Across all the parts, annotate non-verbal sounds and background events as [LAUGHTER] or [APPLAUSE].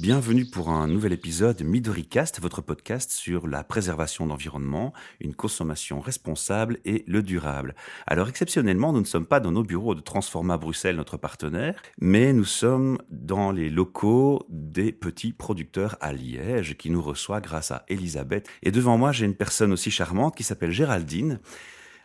Bienvenue pour un nouvel épisode MidoriCast, votre podcast sur la préservation d'environnement, une consommation responsable et le durable. Alors exceptionnellement, nous ne sommes pas dans nos bureaux de Transforma Bruxelles, notre partenaire, mais nous sommes dans les locaux des petits producteurs à Liège qui nous reçoit grâce à Elisabeth. Et devant moi, j'ai une personne aussi charmante qui s'appelle Géraldine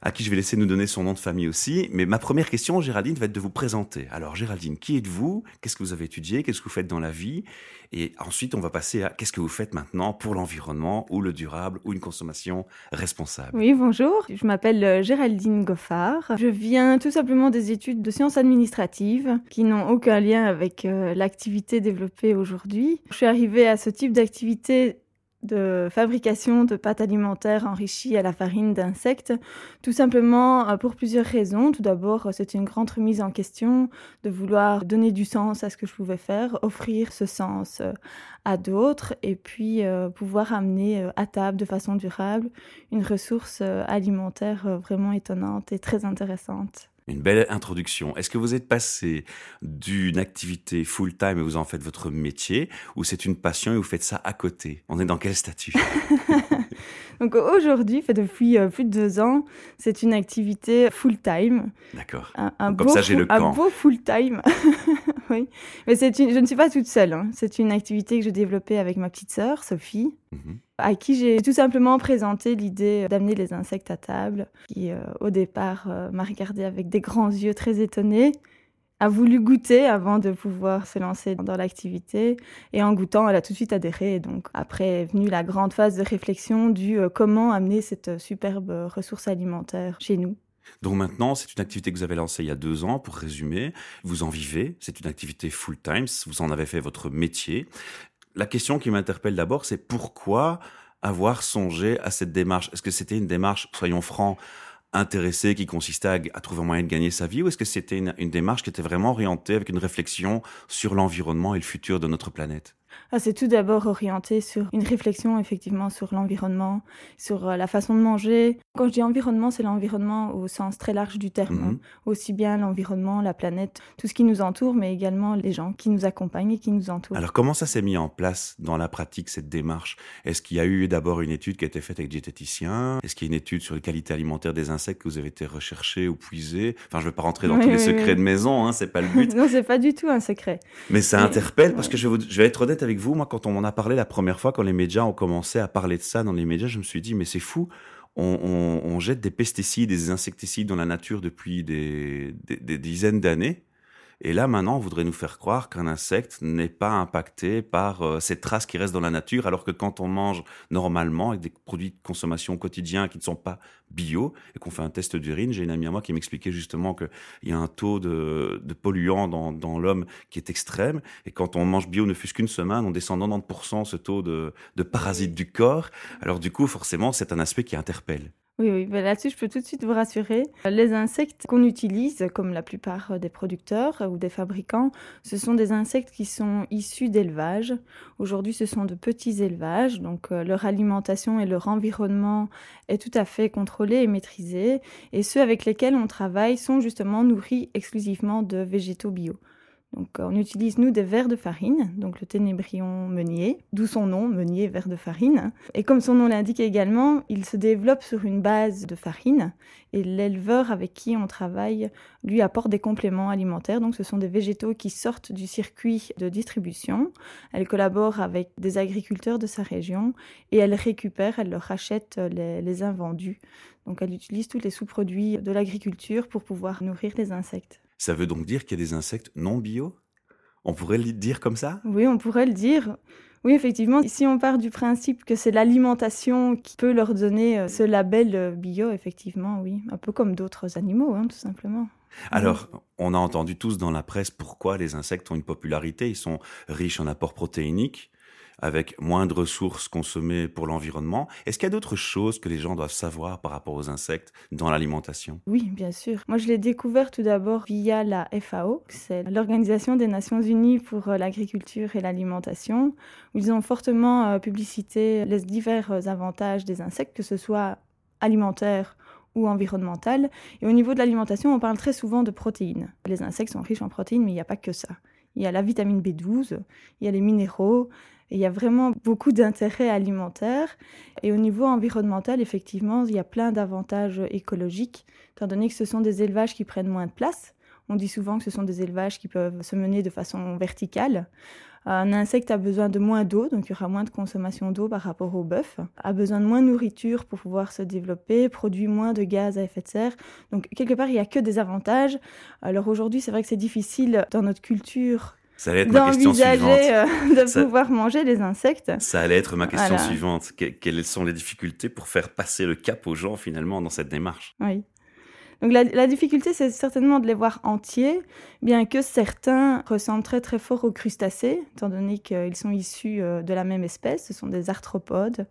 à qui je vais laisser nous donner son nom de famille aussi. Mais ma première question, Géraldine, va être de vous présenter. Alors, Géraldine, qui êtes-vous? Qu'est-ce que vous avez étudié? Qu'est-ce que vous faites dans la vie? Et ensuite, on va passer à qu'est-ce que vous faites maintenant pour l'environnement ou le durable ou une consommation responsable. Oui, bonjour. Je m'appelle euh, Géraldine Goffard. Je viens tout simplement des études de sciences administratives qui n'ont aucun lien avec euh, l'activité développée aujourd'hui. Je suis arrivée à ce type d'activité de fabrication de pâtes alimentaires enrichies à la farine d'insectes, tout simplement euh, pour plusieurs raisons. Tout d'abord, c'était une grande remise en question de vouloir donner du sens à ce que je pouvais faire, offrir ce sens euh, à d'autres et puis euh, pouvoir amener à table de façon durable une ressource alimentaire vraiment étonnante et très intéressante. Une belle introduction. Est-ce que vous êtes passé d'une activité full-time et vous en faites votre métier ou c'est une passion et vous faites ça à côté? On est dans quel statut? [LAUGHS] Donc aujourd'hui, fait depuis euh, plus de deux ans, c'est une activité full-time. D'accord. Comme ça, j'ai le camp. Un beau full-time. [LAUGHS] [LAUGHS] oui. Mais c'est je ne suis pas toute seule. Hein. C'est une activité que j'ai développée avec ma petite sœur, Sophie. Mhm. à qui j'ai tout simplement présenté l'idée d'amener les insectes à table, qui euh, au départ euh, m'a regardé avec des grands yeux très étonnés, a voulu goûter avant de pouvoir se lancer dans l'activité. Et en goûtant, elle a tout de suite adhéré. Donc après est venue la grande phase de réflexion du euh, comment amener cette superbe ressource alimentaire chez nous. Donc maintenant, c'est une activité que vous avez lancée il y a deux ans, pour résumer. Vous en vivez, c'est une activité full-time, vous en avez fait votre métier. La question qui m'interpelle d'abord, c'est pourquoi avoir songé à cette démarche? Est-ce que c'était une démarche, soyons francs, intéressé qui consistait à, trouver un moyen de gagner sa vie ou est-ce que c'était une démarche qui était vraiment orientée avec une réflexion sur l'environnement et le futur de notre planète? Ah, c'est tout d'abord orienté sur une réflexion effectivement sur l'environnement, sur euh, la façon de manger. Quand je dis environnement, c'est l'environnement au sens très large du terme, hein. mhm. aussi bien l'environnement, la planète, tout ce qui nous entoure, mais également les gens qui nous accompagnent et qui nous entourent. Alors comment ça s'est mis en place dans la pratique cette démarche? Est-ce qu'il y a eu d'abord une étude qui a été faite avec diététiciens? Est-ce qu'il y a une étude sur les qualités alimentaires des insectes que vous avez été recherché ou puisé Enfin, je ne vais pas rentrer dans tous les secrets de maison, hein, c'est pas le but. [LAUGHS] non, c'est pas du tout un secret. Mais ça interpelle parce que je vais, je vais être honnête avec vous, moi, quand on m'en a parlé la première fois, quand les médias ont commencé à parler de ça dans les médias, je me suis dit, mais c'est fou. On, jette des pesticides, des insecticides dans la nature depuis des dizaines d'années. Et là, maintenant, on voudrait nous faire croire qu'un insecte n'est pas impacté par euh, ces traces qui restent dans la nature, alors que quand on mange normalement avec des produits de consommation quotidien qui ne sont pas bio et qu'on fait un test d'urine, j'ai une amie à moi qui m'expliquait justement qu'il y a un taux de, polluants dans, l'homme qui est extrême. Et quand on mange bio ne fût-ce qu'une semaine, on descend 90% ce taux de parasites du corps. Alors du coup, forcément, c'est un aspect qui interpelle. Oui, oui, ben là-dessus, je peux tout de suite vous rassurer. Les insectes qu'on utilise, comme la plupart des producteurs ou des fabricants, ce sont des insectes qui sont issus d'élevage. Aujourd'hui, ce sont de petits élevages, donc euh, leur alimentation et leur environnement est tout à fait contrôlé et maîtrisé. Et ceux avec lesquels on travaille sont justement nourris exclusivement de végétaux bio. Donc, on utilise, nous, des verres de farine, donc le ténébrion meunier, d'où son nom, meunier, verre de farine. Et comme son nom l'indique également, il se développe sur une base de farine et l'éleveur avec qui on travaille lui apporte des compléments alimentaires. Donc, ce sont des végétaux qui sortent du circuit de distribution. Elle collabore avec des agriculteurs de sa région et elle récupère, elle leur rachète les, les invendus. Donc, elle utilise tous les sous-produits de l'agriculture pour pouvoir nourrir les insectes. Ça veut donc dire qu'il y a des insectes non bio? On pourrait le dire comme ça? Oui, on pourrait le dire. Oui, effectivement, si on part du principe que c'est l'alimentation qui peut leur donner euh, ce label euh, bio, effectivement, oui, un peu comme d'autres animaux, hein, tout simplement. Alors, on a entendu tous dans la presse pourquoi les insectes ont une popularité. Ils sont riches en apports protéiniques, avec moins de ressources consommées pour l'environnement. Est-ce qu'il y a d'autres choses que les gens doivent savoir par rapport aux insectes dans l'alimentation? Oui, bien sûr. Moi, je l'ai découvert tout d'abord via la FAO, c'est l'Organisation des Nations Unies pour euh, l'agriculture et l'alimentation, où ils ont fortement euh, publicité les divers avantages des insectes, que ce soit alimentaires ou environnemental. Et au niveau de l'alimentation, on parle très souvent de protéines. Les insectes sont riches en protéines, mais il n'y a pas que ça. Il y a la vitamine B12, il y a les minéraux, il y a vraiment beaucoup d'intérêts alimentaires. Et au niveau environnemental, effectivement, il y a plein d'avantages écologiques, étant donné que ce sont des élevages qui prennent moins de place. On dit souvent que ce sont des élevages qui peuvent se mener de façon verticale. Un insecte a besoin de moins d'eau, donc il y aura moins de consommation d'eau par rapport au bœuf, a besoin de moins de nourriture pour pouvoir se développer, produit moins de gaz à effet de serre. Donc quelque part, il n'y a que des avantages. Alors aujourd'hui, c'est vrai que c'est difficile dans notre culture ça allait être ma question suivante. Euh, de pouvoir manger les insectes. Ça allait être ma question suivante. quelles sont les difficultés pour faire passer le cap aux gens finalement dans cette démarche? Oui. Donc la, difficulté, c'est certainement de les voir entiers, bien que certains ressemblent très très fort aux crustacés, étant donné qu'ils sont issus euh, de la même espèce, ce sont des arthropodes.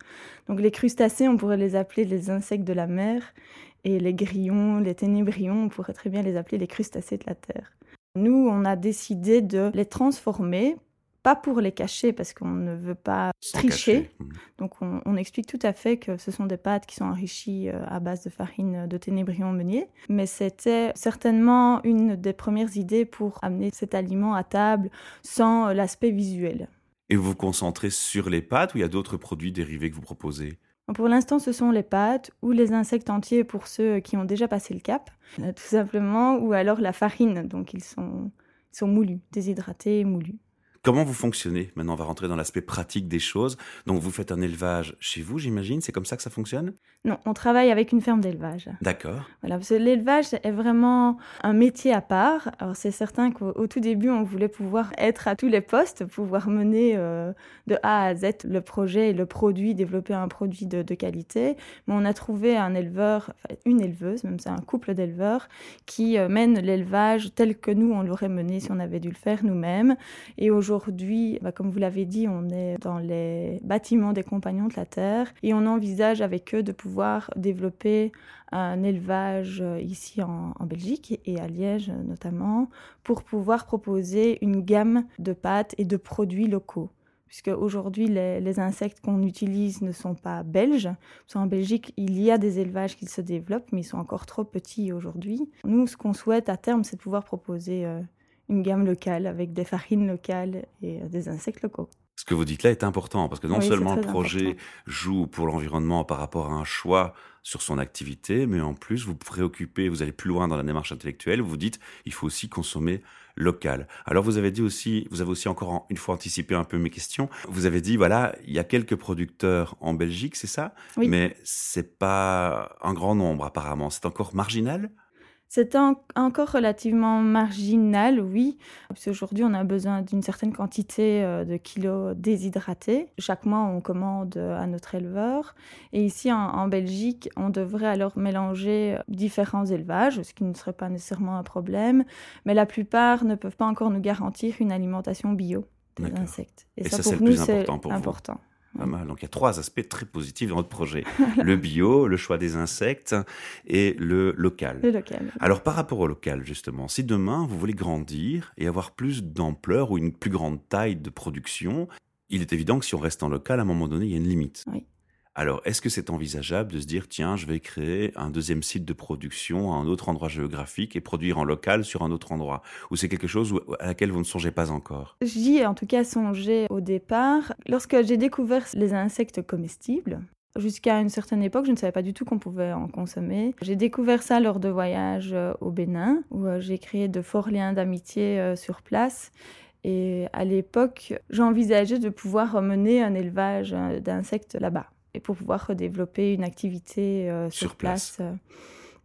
Donc les crustacés, on pourrait les appeler les insectes de la mer, et les grillons, les ténébrions, on pourrait très bien les appeler les crustacés de la terre. Nous, on a décidé de les transformer pas pour les cacher parce qu'on ne veut pas tricher. Mmh. Donc on, explique tout à fait que ce sont des pâtes qui sont enrichies euh, à base de farine de ténébrion meunier. Mais c'était certainement une des premières idées pour amener cet aliment à table sans l'aspect visuel. Et vous vous concentrez sur les pâtes ou il y a d'autres produits dérivés que vous proposez? Pour l'instant, ce sont les pâtes ou les insectes entiers pour ceux qui ont déjà passé le cap, euh, tout simplement, ou alors la farine, donc ils sont, ils sont moulus, déshydratés et moulus. Comment vous fonctionnez? Maintenant, on va rentrer dans l'aspect pratique des choses. Donc, vous faites un élevage chez vous, j'imagine? C'est comme ça que ça fonctionne? Non, on travaille avec une ferme d'élevage. D'accord. Voilà, parce que l'élevage est vraiment un métier à part. Alors, c'est certain qu'au tout début, on voulait pouvoir être à tous les postes, pouvoir mener euh, de A à Z le projet et le produit, développer un produit de, qualité. Mais on a trouvé un éleveur, une éleveuse, même c'est un couple d'éleveurs, qui euh, mène l'élevage tel que nous, on l'aurait mené si on avait dû le faire nous-mêmes. Et aujourd'hui, Aujourd'hui, bah, comme vous l'avez dit, on est dans les bâtiments des compagnons de la Terre et on envisage avec eux de pouvoir développer un élevage euh, ici en, Belgique et à Liège notamment pour pouvoir proposer une gamme de pâtes et de produits locaux puisque aujourd'hui les, insectes qu'on utilise ne sont pas belges. En Belgique, il y a des élevages qui se développent, mais ils sont encore trop petits aujourd'hui. Nous, ce qu'on souhaite à terme, c'est de pouvoir proposer euh, une gamme locale avec des farines locales et euh, des insectes locaux. Ce que vous dites là est important parce que non seulement le projet joue pour l'environnement par rapport à un choix sur son activité, mais en plus vous vous préoccupez, vous allez plus loin dans la démarche intellectuelle, vous dites il faut aussi consommer local. Alors vous avez dit aussi, vous avez aussi encore une fois anticipé un peu mes questions. Vous avez dit voilà, il y a quelques producteurs en Belgique, c'est ça? Oui. Mais c'est pas un grand nombre apparemment, c'est encore marginal? C'est encore relativement marginal, oui, parce qu'aujourd'hui, on a besoin d'une certaine quantité euh, de kilos déshydratés. Chaque mois, on commande euh, à notre éleveur. Et ici, en, Belgique, on devrait alors mélanger différents élevages, ce qui ne serait pas nécessairement un problème. Mais la plupart ne peuvent pas encore nous garantir une alimentation bio des insectes. Et, ça, pour nous, c'est important. Donc il y a trois aspects très positifs dans votre projet. [LAUGHS] le bio, le choix des insectes et le local. Le local. Alors par rapport au local, justement, si demain vous voulez grandir et avoir plus d'ampleur ou une plus grande taille de production, il est évident que si on reste en local, à un moment donné, il y a une limite. Oui. Alors, est-ce que c'est envisageable de se dire, tiens, je vais créer un deuxième site de production à un autre endroit géographique et produire en local sur un autre endroit? Ou c'est quelque chose à laquelle vous ne songez pas encore? J'y ai en tout cas songé au départ. Lorsque j'ai découvert les insectes comestibles, Jusqu'à une certaine époque, je ne savais pas du tout qu'on pouvait en consommer. J'ai découvert ça lors de voyages euh, au Bénin, où euh, j'ai créé de forts liens d'amitié euh, sur place. Et à l'époque, j'envisageais de pouvoir mener un élevage d'insectes là-bas et pour pouvoir développer une activité euh, sur, place. Euh.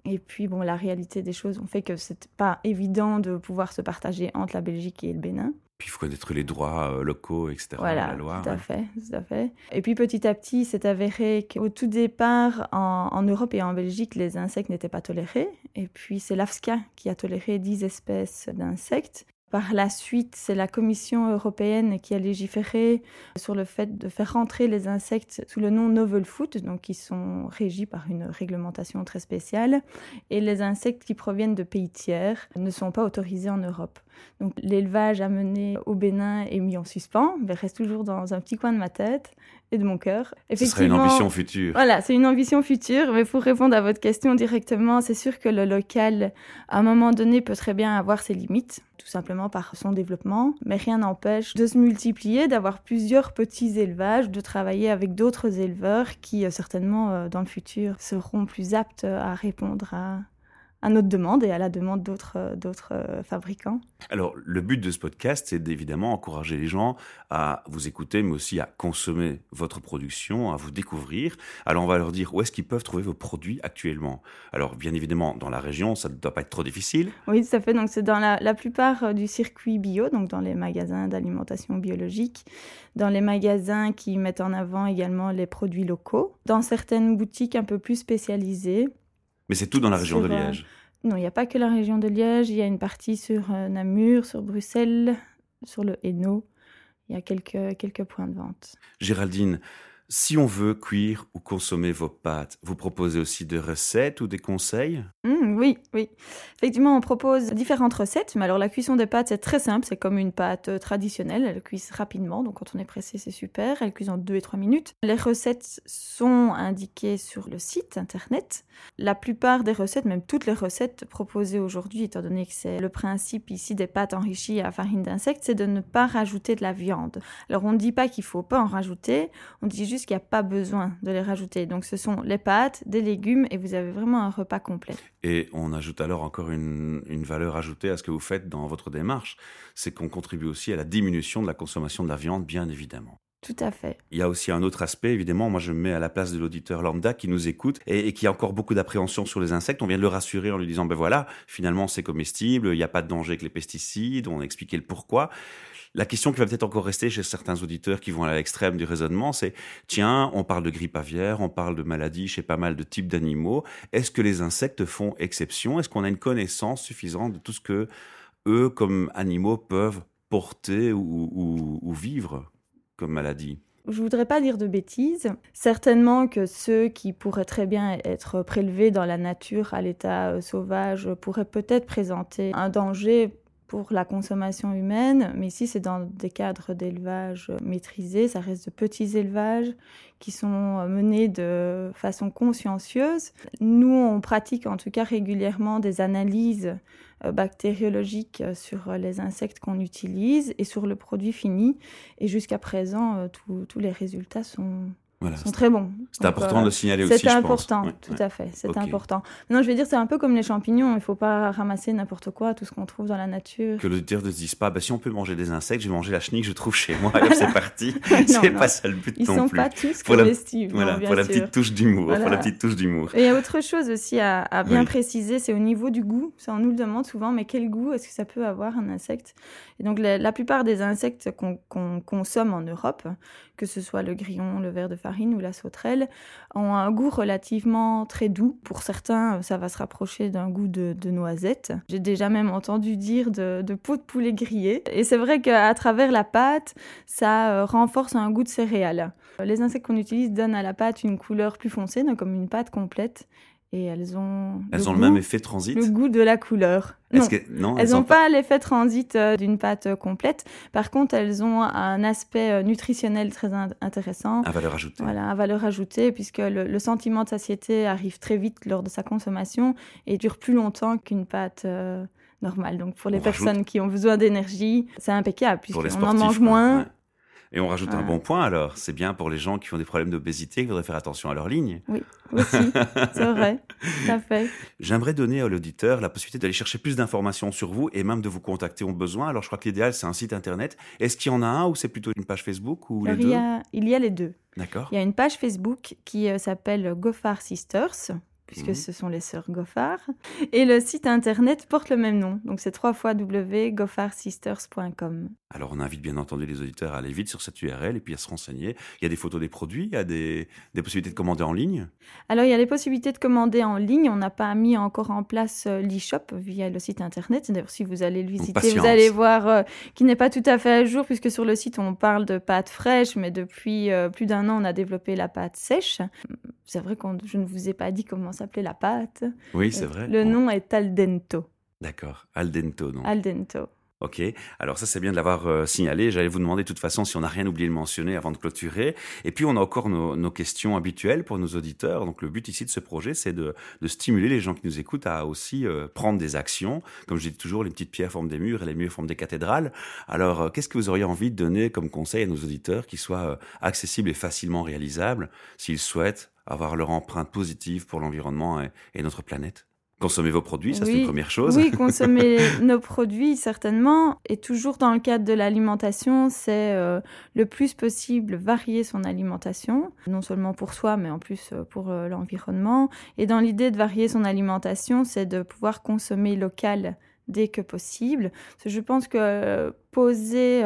Et puis, bon, la réalité des choses ont fait que c'est pas évident de pouvoir se partager entre la Belgique et le Bénin. Puis il faut connaître les droits euh, locaux, etc. Voilà, la loi, tout à fait, tout à fait. Et puis petit à petit, c'est avéré qu'au tout départ, en, en, Europe et en Belgique, les insectes n'étaient pas tolérés. Et puis c'est l'AFSCA qui a toléré 10 espèces d'insectes. Par la suite, c'est la Commission européenne qui a légiféré sur le fait de faire rentrer les insectes sous le nom novel food, donc qui sont régis par une réglementation très spéciale. Et les insectes qui proviennent de pays tiers ne sont pas autorisés en Europe. Donc l'élevage amené au Bénin est mis en suspens, mais reste toujours dans un petit coin de ma tête et de mon cœur. Ce serait une ambition future. Voilà, c'est une ambition future, mais pour répondre à votre question directement, c'est sûr que le local, à un moment donné, peut très bien avoir ses limites, tout simplement par son développement, mais rien n'empêche de se multiplier, d'avoir plusieurs petits élevages, de travailler avec d'autres éleveurs qui, euh, certainement, euh, dans le futur, seront plus aptes à répondre à, à notre demande et à la demande d'autres euh, d'autres euh, fabricants. Alors, le but de ce podcast, c'est d'évidemment encourager les gens à vous écouter, mais aussi à consommer votre production, à vous découvrir. Alors, on va leur dire où est-ce qu'ils peuvent trouver vos produits actuellement. Alors, bien évidemment, dans la région, ça ne doit pas être trop difficile. Oui, tout à fait. Donc, c'est dans la, la plupart euh, du circuit bio, donc dans les magasins d'alimentation biologique, dans les magasins qui mettent en avant également les produits locaux, dans certaines boutiques un peu plus spécialisées mais c'est tout dans la région de Liège. Non, il n'y a pas que la région de Liège, il y a une partie sur euh, Namur, sur Bruxelles, sur le Hainaut. Il y a quelques, quelques points de vente. Géraldine, si on veut cuire ou consommer vos pâtes, vous proposez aussi des recettes ou des conseils? Mmh, oui, oui. Effectivement, on propose différentes recettes, mais alors la cuisson des pâtes, c'est très simple, c'est comme une pâte euh, traditionnelle, elle cuise rapidement, donc quand on est pressé, c'est super, elle cuise en 2 et 3 minutes. Les recettes sont indiquées sur le site internet. La plupart des recettes, même toutes les recettes proposées aujourd'hui, étant donné que c'est le principe ici des pâtes enrichies à farine d'insectes, c'est de ne pas rajouter de la viande. Alors on ne dit pas qu'il faut pas en rajouter, on dit juste qu'il n'y a pas besoin de les rajouter. Donc ce sont les pâtes, des légumes, et vous avez vraiment un repas complet. Et on ajoute alors encore une, une, valeur ajoutée à ce que vous faites dans votre démarche, c'est qu'on contribue aussi à la diminution de la consommation de la viande, bien évidemment. Tout à fait. Il y a aussi un autre aspect, évidemment, moi je me mets à la place de l'auditeur lambda qui nous écoute et, qui a encore beaucoup d'appréhension sur les insectes. On vient de le rassurer en lui disant, ben voilà, finalement c'est comestible, il n'y a pas de danger avec les pesticides, on a expliqué le pourquoi. La question qui va peut-être encore rester chez certains auditeurs qui vont à l'extrême du raisonnement, c'est tiens, on parle de grippe aviaire, on parle de maladies chez pas mal de types d'animaux. Est-ce que les insectes font exception? Est-ce qu'on a une connaissance suffisante de tout ce que eux, comme animaux, peuvent porter ou vivre? Maladie je voudrais pas dire de bêtises. Certainement que ceux qui pourraient très bien être prélevés dans la nature à l'état euh, sauvage pourraient peut-être présenter un danger pour la consommation humaine, mais ici c'est dans des cadres d'élevage maîtrisés, ça reste de petits élevages qui sont menés de façon consciencieuse. Nous, on pratique en tout cas régulièrement des analyses bactériologiques sur les insectes qu'on utilise et sur le produit fini, et jusqu'à présent, tous les résultats sont, voilà, sont très bons. C'est important euh, de le signaler aussi. C'est important, tout ouais. à fait. C'est okay. important. Non, je veux dire, c'est un peu comme les champignons. Il ne faut pas ramasser n'importe quoi, tout ce qu'on trouve dans la nature. Que l'auditeur ne se dise pas, bah, si on peut manger des insectes, je vais manger la chenille que je trouve chez moi. [LAUGHS] Et c'est parti. [LAUGHS] c'est pas ça le but Ils non sont plus. pas tous pour comestibles. La, voilà, non, pour la sûr. petite touche d'humour. Voilà. Pour la petite touche d'humour. Et il y a autre chose aussi à, à bien oui. préciser, c'est au niveau du goût. Ça, on nous le demande souvent, mais quel goût est-ce que ça peut avoir un insecte? Et donc, la, la, plupart des insectes qu'on qu consomme en Europe, que ce soit le grillon, le ver de farine ou la sauterelle, ont un goût relativement très doux. Pour certains, ça va se rapprocher d'un goût de, noisette. J'ai déjà même entendu dire de, peau de poulet grillé. Et c'est vrai qu'à travers la pâte, ça euh, renforce un goût de céréales. Les insectes qu'on utilise donnent à la pâte une couleur plus foncée, donc comme une pâte complète et elles ont elles le ont goût, le même effet transit le goût de la couleur. Non, que, non elles n'ont pas, pas l'effet transit euh, d'une pâte euh, complète. Par contre elles ont un aspect euh, nutritionnel très in intéressant. À valeur ajoutée. Voilà à valeur ajoutée puisque le, le, sentiment de satiété arrive très vite lors de sa consommation et dure plus longtemps qu'une pâte euh, normale. Donc pour les On personnes rajoute... qui ont besoin d'énergie c'est impeccable puisqu'on en mange moins. Ouais. Et on rajoute un bon point alors, c'est bien pour les gens qui ont des problèmes d'obésité, qui voudraient faire attention à leur ligne. Oui, aussi, c'est vrai, tout à fait. [LAUGHS] J'aimerais donner à l'auditeur la possibilité d'aller chercher plus d'informations sur vous et même de vous contacter au besoin. Alors je crois que l'idéal c'est un site internet. Est-ce qu'il y en a un ou c'est plutôt une page Facebook ou alors, les deux il y, a, il y a les deux. D'accord. Il y a une page Facebook qui euh, s'appelle Goffard Sisters puisque mmh. ce sont les sœurs Goffard. Et le site internet porte le même nom, donc c'est www.goffardssisters.com. Alors on invite bien entendu les auditeurs à aller vite sur cette URL et puis à se renseigner. Il y a des photos des produits, il y a des, des possibilités de commander en ligne? Alors il y a les possibilités de commander en ligne, on n'a pas mis encore en place euh, l'e-shop via le site internet. D'ailleurs si vous allez le visiter, vous allez voir euh, qu'il n'est pas tout à fait à jour puisque sur le site on parle de pâte fraîche, mais depuis euh, plus d'un an on a développé la pâte sèche. C'est vrai que je ne vous ai pas dit comment s'appelait la pâte. Oui, c'est vrai. Le nom est Aldento. D'accord, Aldento. Donc. Aldento. Ok, alors ça c'est bien de l'avoir euh, signalé. J'allais vous demander de toute façon si on n'a rien oublié de mentionner avant de clôturer. Et puis on a encore nos, questions habituelles pour nos auditeurs. Donc le but ici de ce projet, c'est de, stimuler les gens qui nous écoutent à aussi euh, prendre des actions. Comme je dis toujours, les petites pierres forment des murs et les murs forment des cathédrales. Alors euh, qu'est-ce que vous auriez envie de donner comme conseil à nos auditeurs qui soient accessibles et facilement réalisables s'ils souhaitent avoir leur empreinte positive pour l'environnement et notre planète? Consommer vos produits, ça c'est une première chose. Oui, consommer [LAUGHS] nos produits, certainement. Et toujours dans le cadre de l'alimentation, c'est euh, le plus possible varier son alimentation, non seulement pour soi, mais en plus euh, pour euh, l'environnement. Et dans l'idée de varier son alimentation, c'est de pouvoir consommer local dès que possible. je pense que poser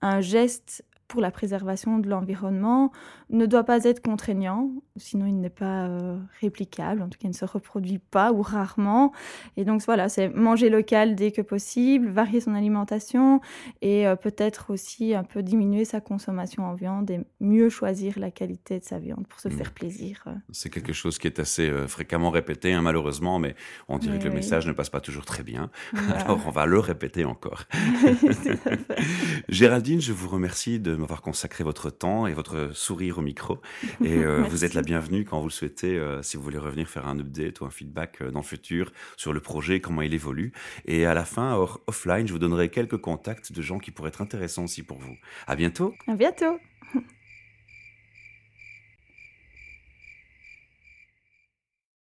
un geste pour la préservation de l'environnement ne doit pas être contraignant, sinon il n'est pas euh, réplicable, en tout cas il ne se reproduit pas ou rarement. Et donc voilà, c'est manger local dès que possible, varier son alimentation et euh, peut-être aussi un peu diminuer sa consommation en viande et mieux choisir la qualité de sa viande pour se mmh. faire plaisir. Euh. C'est quelque chose qui est assez fréquemment répété, hein, malheureusement, mais on dirait que le message ne passe pas toujours très bien. [LAUGHS] Alors on va le répéter encore. [LAUGHS] [LAUGHS] Géraldine, je vous remercie de m'avoir consacré votre temps et votre sourire au micro. [LAUGHS] Et euh, vous êtes la bienvenue quand vous le souhaitez, euh, si vous voulez revenir faire un update ou un feedback euh, dans le futur sur le projet, comment il évolue. Et à la fin, offline, je vous donnerai quelques contacts de gens qui pourraient être intéressants aussi pour vous. À bientôt. À bientôt. [LAUGHS]